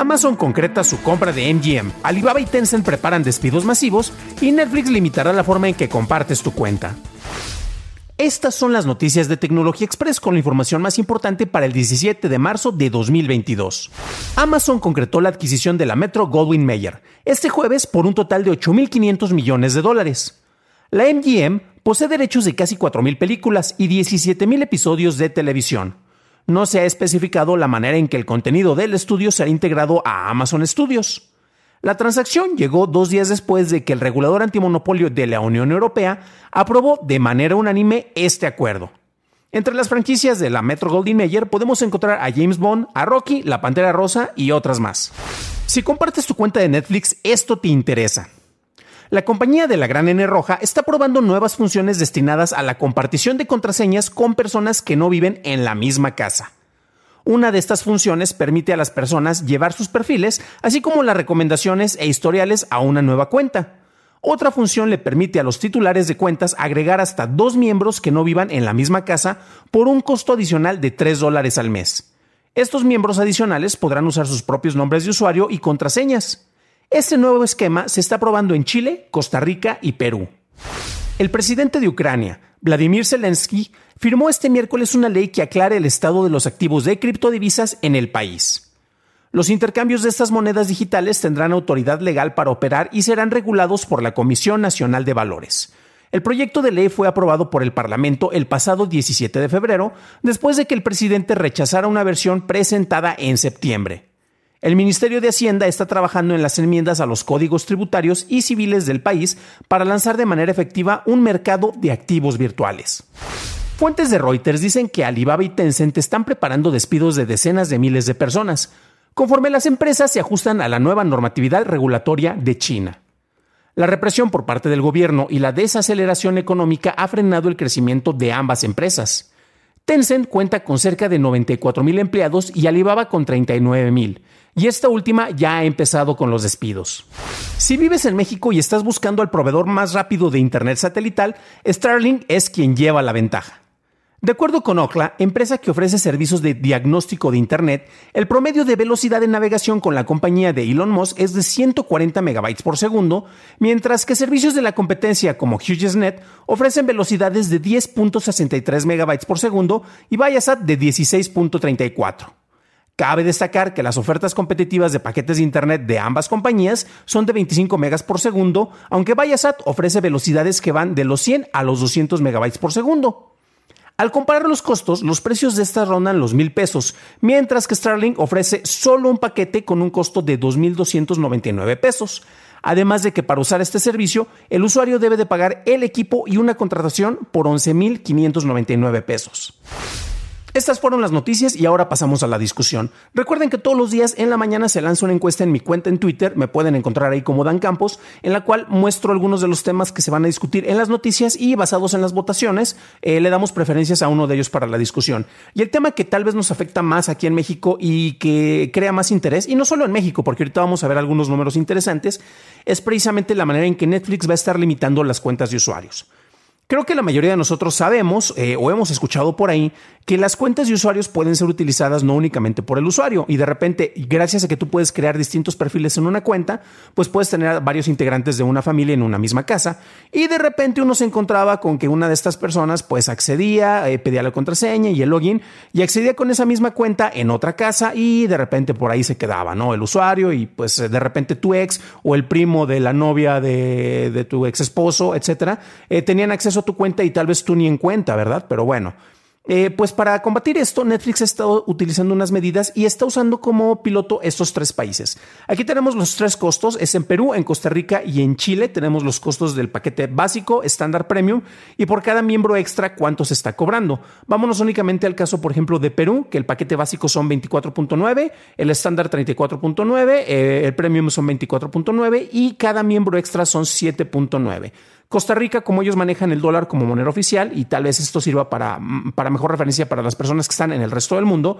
Amazon concreta su compra de MGM, Alibaba y Tencent preparan despidos masivos y Netflix limitará la forma en que compartes tu cuenta. Estas son las noticias de Tecnología Express con la información más importante para el 17 de marzo de 2022. Amazon concretó la adquisición de la Metro Goldwyn Mayer este jueves por un total de 8.500 millones de dólares. La MGM posee derechos de casi 4.000 películas y 17.000 episodios de televisión. No se ha especificado la manera en que el contenido del estudio será integrado a Amazon Studios. La transacción llegó dos días después de que el regulador antimonopolio de la Unión Europea aprobó de manera unánime este acuerdo. Entre las franquicias de la Metro Goldwyn Mayer podemos encontrar a James Bond, a Rocky, La Pantera Rosa y otras más. Si compartes tu cuenta de Netflix, esto te interesa. La compañía de la Gran N Roja está probando nuevas funciones destinadas a la compartición de contraseñas con personas que no viven en la misma casa. Una de estas funciones permite a las personas llevar sus perfiles, así como las recomendaciones e historiales a una nueva cuenta. Otra función le permite a los titulares de cuentas agregar hasta dos miembros que no vivan en la misma casa por un costo adicional de 3 dólares al mes. Estos miembros adicionales podrán usar sus propios nombres de usuario y contraseñas. Este nuevo esquema se está probando en Chile, Costa Rica y Perú. El presidente de Ucrania, Vladimir Zelensky, firmó este miércoles una ley que aclare el estado de los activos de criptodivisas en el país. Los intercambios de estas monedas digitales tendrán autoridad legal para operar y serán regulados por la Comisión Nacional de Valores. El proyecto de ley fue aprobado por el Parlamento el pasado 17 de febrero, después de que el presidente rechazara una versión presentada en septiembre. El Ministerio de Hacienda está trabajando en las enmiendas a los códigos tributarios y civiles del país para lanzar de manera efectiva un mercado de activos virtuales. Fuentes de Reuters dicen que Alibaba y Tencent están preparando despidos de decenas de miles de personas, conforme las empresas se ajustan a la nueva normatividad regulatoria de China. La represión por parte del gobierno y la desaceleración económica ha frenado el crecimiento de ambas empresas. Tencent cuenta con cerca de 94 mil empleados y Alibaba con 39 mil, y esta última ya ha empezado con los despidos. Si vives en México y estás buscando al proveedor más rápido de Internet satelital, Starlink es quien lleva la ventaja. De acuerdo con Okla, empresa que ofrece servicios de diagnóstico de Internet, el promedio de velocidad de navegación con la compañía de Elon Musk es de 140 megabytes por segundo, mientras que servicios de la competencia como HughesNet ofrecen velocidades de 10.63 megabytes por segundo y Viasat de 16.34. Cabe destacar que las ofertas competitivas de paquetes de Internet de ambas compañías son de 25 megas por segundo, aunque Viasat ofrece velocidades que van de los 100 a los 200 megabytes por segundo. Al comparar los costos, los precios de estas rondan los mil pesos, mientras que Starlink ofrece solo un paquete con un costo de 2.299 pesos. Además de que para usar este servicio, el usuario debe de pagar el equipo y una contratación por 11.599 pesos. Estas fueron las noticias y ahora pasamos a la discusión. Recuerden que todos los días en la mañana se lanza una encuesta en mi cuenta en Twitter, me pueden encontrar ahí como Dan Campos, en la cual muestro algunos de los temas que se van a discutir en las noticias y basados en las votaciones, eh, le damos preferencias a uno de ellos para la discusión. Y el tema que tal vez nos afecta más aquí en México y que crea más interés, y no solo en México, porque ahorita vamos a ver algunos números interesantes, es precisamente la manera en que Netflix va a estar limitando las cuentas de usuarios. Creo que la mayoría de nosotros sabemos eh, o hemos escuchado por ahí que las cuentas de usuarios pueden ser utilizadas no únicamente por el usuario y de repente, gracias a que tú puedes crear distintos perfiles en una cuenta, pues puedes tener varios integrantes de una familia en una misma casa y de repente uno se encontraba con que una de estas personas pues accedía, eh, pedía la contraseña y el login y accedía con esa misma cuenta en otra casa y de repente por ahí se quedaba, ¿no? El usuario y pues de repente tu ex o el primo de la novia de, tu ex esposo, etcétera, eh, tenían acceso tu cuenta y tal vez tú ni en cuenta, ¿verdad? Pero bueno. Eh, pues para combatir esto, Netflix ha estado utilizando unas medidas y está usando como piloto estos tres países. Aquí tenemos los tres costos, es en Perú, en Costa Rica y en Chile. Tenemos los costos del paquete básico, estándar premium y por cada miembro extra cuánto se está cobrando. Vámonos únicamente al caso, por ejemplo, de Perú, que el paquete básico son 24.9, el estándar 34.9, eh, el premium son 24.9 y cada miembro extra son 7.9. Costa Rica, como ellos manejan el dólar como moneda oficial, y tal vez esto sirva para, para mejor referencia para las personas que están en el resto del mundo,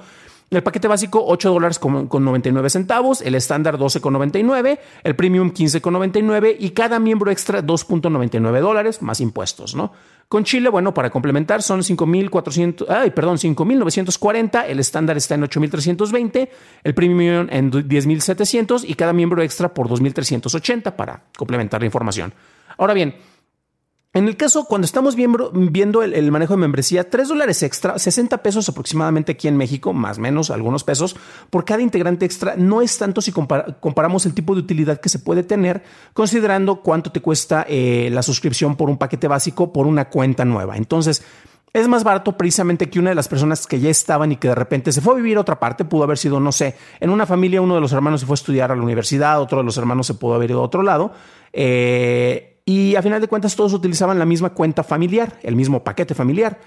el paquete básico 8 dólares con, 99 centavos, el estándar 12,99, el premium 15,99 y cada miembro extra 2,99 dólares más impuestos, ¿no? Con Chile, bueno, para complementar son 5.400, ay, perdón, 5.940, el estándar está en 8.320, el premium en 10.700 y cada miembro extra por 2.380 para complementar la información. Ahora bien, en el caso, cuando estamos viendo, el, manejo de membresía, 3 dólares extra, 60 pesos aproximadamente aquí en México, más o menos algunos pesos, por cada integrante extra, no es tanto si comparamos el tipo de utilidad que se puede tener, considerando cuánto te cuesta eh, la suscripción por un paquete básico por una cuenta nueva. Entonces, es más barato precisamente que una de las personas que ya estaban y que de repente se fue a vivir a otra parte, pudo haber sido, no sé, en una familia uno de los hermanos se fue a estudiar a la universidad, otro de los hermanos se pudo haber ido a otro lado. Eh, y a final de cuentas todos utilizaban la misma cuenta familiar, el mismo paquete familiar.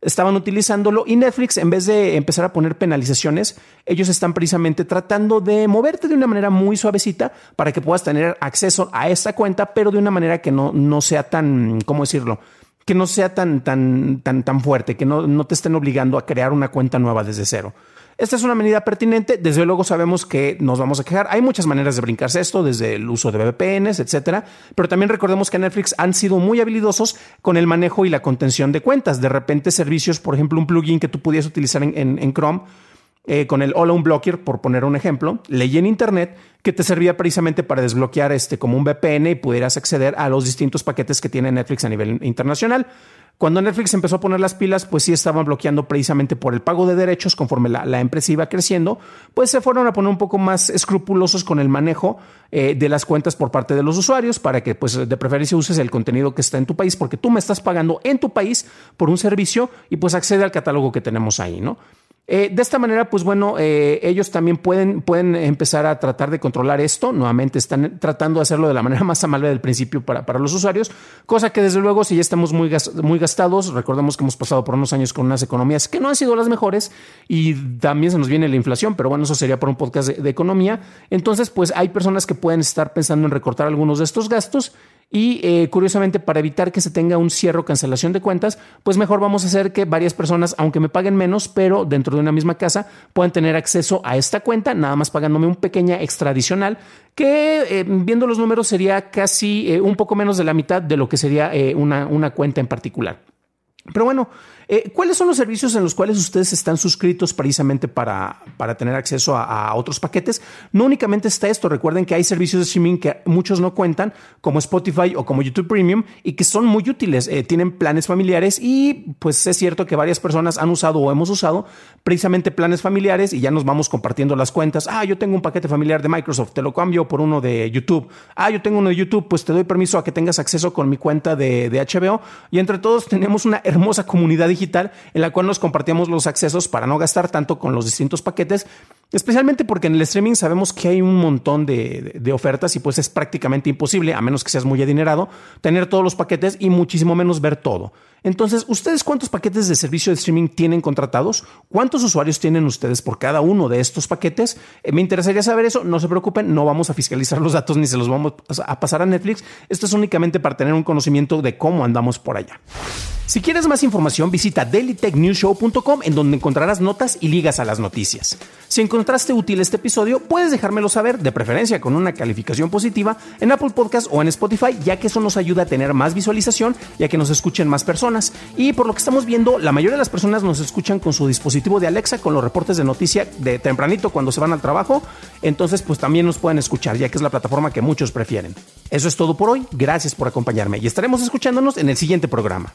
Estaban utilizándolo y Netflix, en vez de empezar a poner penalizaciones, ellos están precisamente tratando de moverte de una manera muy suavecita para que puedas tener acceso a esta cuenta, pero de una manera que no, no sea tan, ¿cómo decirlo? Que no sea tan, tan, tan, tan fuerte, que no, no te estén obligando a crear una cuenta nueva desde cero. Esta es una medida pertinente. Desde luego sabemos que nos vamos a quejar. Hay muchas maneras de brincarse esto, desde el uso de VPNs, etcétera. Pero también recordemos que Netflix han sido muy habilidosos con el manejo y la contención de cuentas. De repente, servicios, por ejemplo, un plugin que tú pudieras utilizar en, Chrome. Eh, con el All Blocker, por poner un ejemplo, leí en internet que te servía precisamente para desbloquear este como un VPN y pudieras acceder a los distintos paquetes que tiene Netflix a nivel internacional. Cuando Netflix empezó a poner las pilas, pues sí estaban bloqueando precisamente por el pago de derechos conforme la, empresa iba creciendo, pues se fueron a poner un poco más escrupulosos con el manejo eh, de las cuentas por parte de los usuarios para que pues de preferencia uses el contenido que está en tu país porque tú me estás pagando en tu país por un servicio y pues accede al catálogo que tenemos ahí, ¿no? Eh, de esta manera, pues bueno, eh, ellos también pueden, pueden empezar a tratar de controlar esto. Nuevamente están tratando de hacerlo de la manera más amable del principio para, para los usuarios, cosa que desde luego si ya estamos muy, muy gastados, recordemos que hemos pasado por unos años con unas economías que no han sido las mejores y también se nos viene la inflación, pero bueno, eso sería por un podcast de economía. Entonces, pues hay personas que pueden estar pensando en recortar algunos de estos gastos y eh, curiosamente, para evitar que se tenga un cierre o cancelación de cuentas, pues mejor vamos a hacer que varias personas, aunque me paguen menos, pero dentro de una misma casa, puedan tener acceso a esta cuenta, nada más pagándome un pequeña extra adicional, que eh, viendo los números sería casi eh, un poco menos de la mitad de lo que sería una, una cuenta en particular. Pero bueno, eh, ¿Cuáles son los servicios en los cuales ustedes están suscritos precisamente para, para tener acceso a, otros paquetes? No únicamente está esto, recuerden que hay servicios de streaming que muchos no cuentan, como Spotify o como YouTube Premium, y que son muy útiles. Eh, tienen planes familiares y pues es cierto que varias personas han usado o hemos usado precisamente planes familiares y ya nos vamos compartiendo las cuentas. Ah, yo tengo un paquete familiar de Microsoft, te lo cambio por uno de YouTube. Ah, yo tengo uno de YouTube, pues te doy permiso a que tengas acceso con mi cuenta de, de HBO. Y entre todos tenemos una hermosa comunidad digital digital en la cual nos compartíamos los accesos para no gastar tanto con los distintos paquetes, especialmente porque en el streaming sabemos que hay un montón de, ofertas y pues es prácticamente imposible, a menos que seas muy adinerado, tener todos los paquetes y muchísimo menos ver todo. Entonces, ¿ustedes cuántos paquetes de servicio de streaming tienen contratados? ¿Cuántos usuarios tienen ustedes por cada uno de estos paquetes? Eh, me interesaría saber eso. No se preocupen, no vamos a fiscalizar los datos ni se los vamos a pasar a Netflix. Esto es únicamente para tener un conocimiento de cómo andamos por allá. Si quieres más información, visita dailytechnewshow.com en donde encontrarás notas y ligas a las noticias. Si, encontraste útil este episodio, puedes dejármelo saber, de preferencia con una calificación positiva, en Apple Podcast o en Spotify, ya que eso nos ayuda a tener más visualización y a que nos escuchen más personas. Y por lo que estamos viendo, la mayoría de las personas nos escuchan con su dispositivo de Alexa, con los reportes de noticia de tempranito cuando se van al trabajo. Entonces, pues también nos pueden escuchar, ya que es la plataforma que muchos prefieren. Eso es todo por hoy. Gracias por acompañarme y estaremos escuchándonos en el siguiente programa.